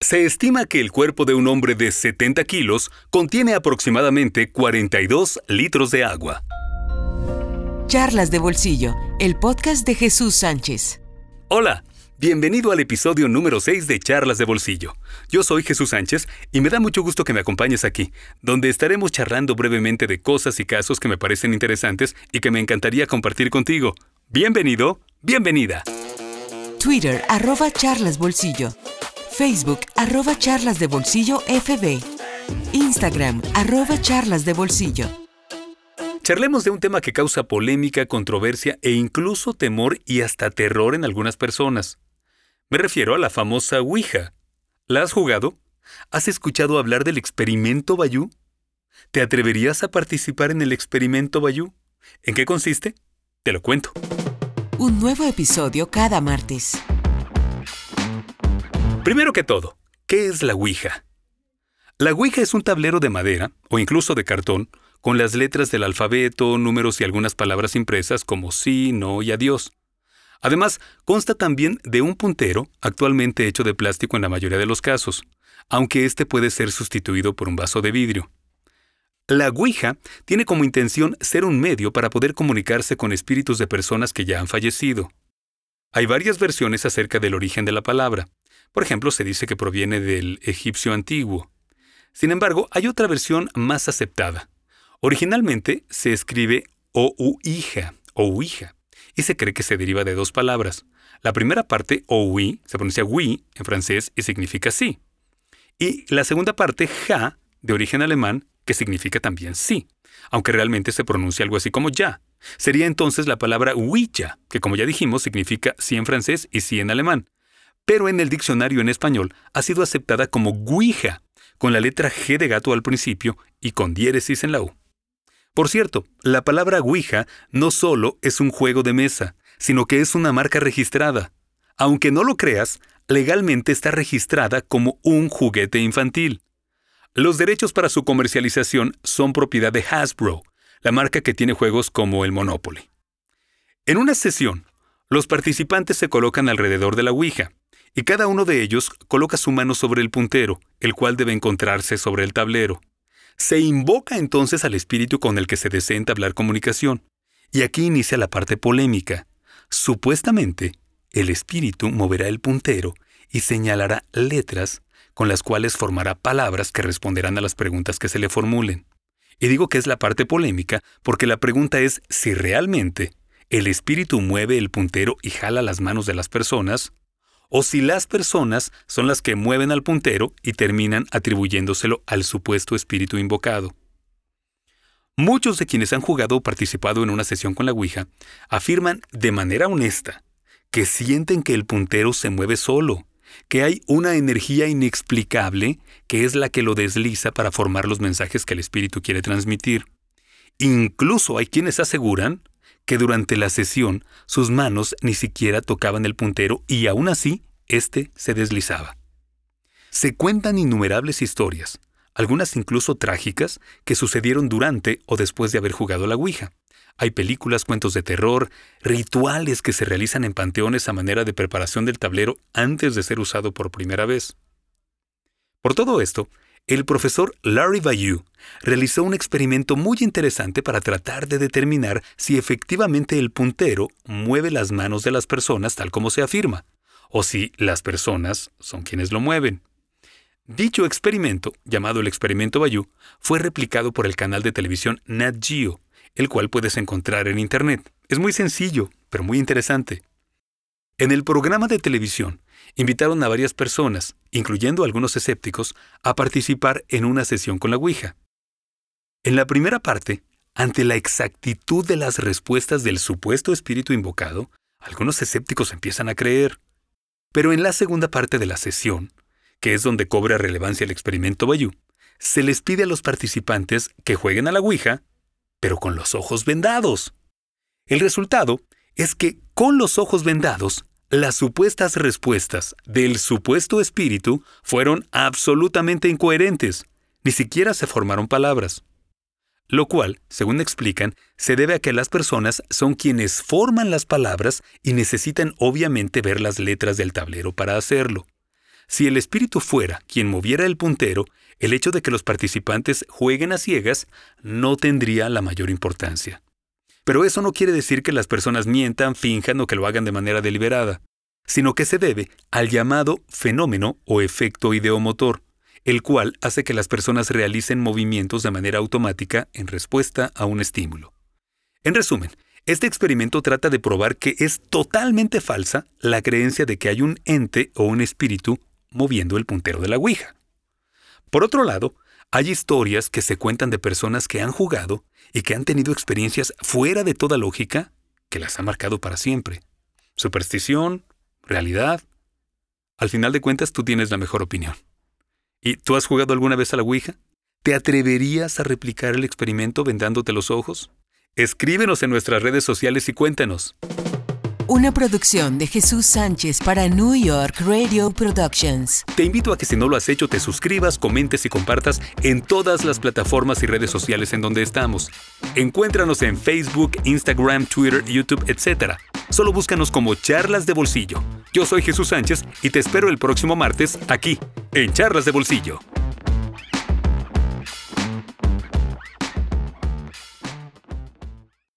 Se estima que el cuerpo de un hombre de 70 kilos contiene aproximadamente 42 litros de agua. Charlas de Bolsillo, el podcast de Jesús Sánchez. Hola, bienvenido al episodio número 6 de Charlas de Bolsillo. Yo soy Jesús Sánchez y me da mucho gusto que me acompañes aquí, donde estaremos charlando brevemente de cosas y casos que me parecen interesantes y que me encantaría compartir contigo. Bienvenido, bienvenida. Twitter, arroba Charlas Bolsillo. Facebook, arroba charlas de bolsillo FB. Instagram, arroba charlas de bolsillo. Charlemos de un tema que causa polémica, controversia e incluso temor y hasta terror en algunas personas. Me refiero a la famosa Ouija. ¿La has jugado? ¿Has escuchado hablar del experimento Bayou? ¿Te atreverías a participar en el experimento Bayou? ¿En qué consiste? Te lo cuento. Un nuevo episodio cada martes. Primero que todo, ¿qué es la Ouija? La Ouija es un tablero de madera, o incluso de cartón, con las letras del alfabeto, números y algunas palabras impresas como sí, no y adiós. Además, consta también de un puntero, actualmente hecho de plástico en la mayoría de los casos, aunque este puede ser sustituido por un vaso de vidrio. La Ouija tiene como intención ser un medio para poder comunicarse con espíritus de personas que ya han fallecido. Hay varias versiones acerca del origen de la palabra. Por ejemplo, se dice que proviene del egipcio antiguo. Sin embargo, hay otra versión más aceptada. Originalmente se escribe Ouija o Ouija, y se cree que se deriva de dos palabras. La primera parte, oui, se pronuncia oui en francés y significa sí. Y la segunda parte, ja, de origen alemán, que significa también sí, aunque realmente se pronuncia algo así como ya. Sería entonces la palabra Ouija, que como ya dijimos significa sí en francés y sí en alemán pero en el diccionario en español ha sido aceptada como guija, con la letra G de gato al principio y con diéresis en la U. Por cierto, la palabra Ouija no solo es un juego de mesa, sino que es una marca registrada. Aunque no lo creas, legalmente está registrada como un juguete infantil. Los derechos para su comercialización son propiedad de Hasbro, la marca que tiene juegos como el Monopoly. En una sesión, los participantes se colocan alrededor de la Ouija, y cada uno de ellos coloca su mano sobre el puntero, el cual debe encontrarse sobre el tablero. Se invoca entonces al espíritu con el que se desea entablar comunicación. Y aquí inicia la parte polémica. Supuestamente, el espíritu moverá el puntero y señalará letras con las cuales formará palabras que responderán a las preguntas que se le formulen. Y digo que es la parte polémica porque la pregunta es si realmente el espíritu mueve el puntero y jala las manos de las personas, o si las personas son las que mueven al puntero y terminan atribuyéndoselo al supuesto espíritu invocado. Muchos de quienes han jugado o participado en una sesión con la Ouija afirman de manera honesta que sienten que el puntero se mueve solo, que hay una energía inexplicable que es la que lo desliza para formar los mensajes que el espíritu quiere transmitir. Incluso hay quienes aseguran que durante la sesión sus manos ni siquiera tocaban el puntero y aún así éste se deslizaba. Se cuentan innumerables historias, algunas incluso trágicas, que sucedieron durante o después de haber jugado la Ouija. Hay películas, cuentos de terror, rituales que se realizan en panteones a manera de preparación del tablero antes de ser usado por primera vez. Por todo esto, el profesor Larry Bayou realizó un experimento muy interesante para tratar de determinar si efectivamente el puntero mueve las manos de las personas tal como se afirma, o si las personas son quienes lo mueven. Dicho experimento, llamado el experimento Bayou, fue replicado por el canal de televisión Nat Geo, el cual puedes encontrar en Internet. Es muy sencillo, pero muy interesante. En el programa de televisión, invitaron a varias personas, incluyendo algunos escépticos, a participar en una sesión con la Ouija. En la primera parte, ante la exactitud de las respuestas del supuesto espíritu invocado, algunos escépticos empiezan a creer. Pero en la segunda parte de la sesión, que es donde cobra relevancia el experimento Bayou, se les pide a los participantes que jueguen a la Ouija, pero con los ojos vendados. El resultado es que con los ojos vendados, las supuestas respuestas del supuesto espíritu fueron absolutamente incoherentes, ni siquiera se formaron palabras. Lo cual, según explican, se debe a que las personas son quienes forman las palabras y necesitan obviamente ver las letras del tablero para hacerlo. Si el espíritu fuera quien moviera el puntero, el hecho de que los participantes jueguen a ciegas no tendría la mayor importancia. Pero eso no quiere decir que las personas mientan, finjan o que lo hagan de manera deliberada, sino que se debe al llamado fenómeno o efecto ideomotor, el cual hace que las personas realicen movimientos de manera automática en respuesta a un estímulo. En resumen, este experimento trata de probar que es totalmente falsa la creencia de que hay un ente o un espíritu moviendo el puntero de la Ouija. Por otro lado, hay historias que se cuentan de personas que han jugado y que han tenido experiencias fuera de toda lógica que las ha marcado para siempre. Superstición, realidad. Al final de cuentas, tú tienes la mejor opinión. ¿Y tú has jugado alguna vez a la Ouija? ¿Te atreverías a replicar el experimento vendándote los ojos? Escríbenos en nuestras redes sociales y cuéntanos. Una producción de Jesús Sánchez para New York Radio Productions. Te invito a que si no lo has hecho te suscribas, comentes y compartas en todas las plataformas y redes sociales en donde estamos. Encuéntranos en Facebook, Instagram, Twitter, YouTube, etc. Solo búscanos como Charlas de Bolsillo. Yo soy Jesús Sánchez y te espero el próximo martes aquí, en Charlas de Bolsillo.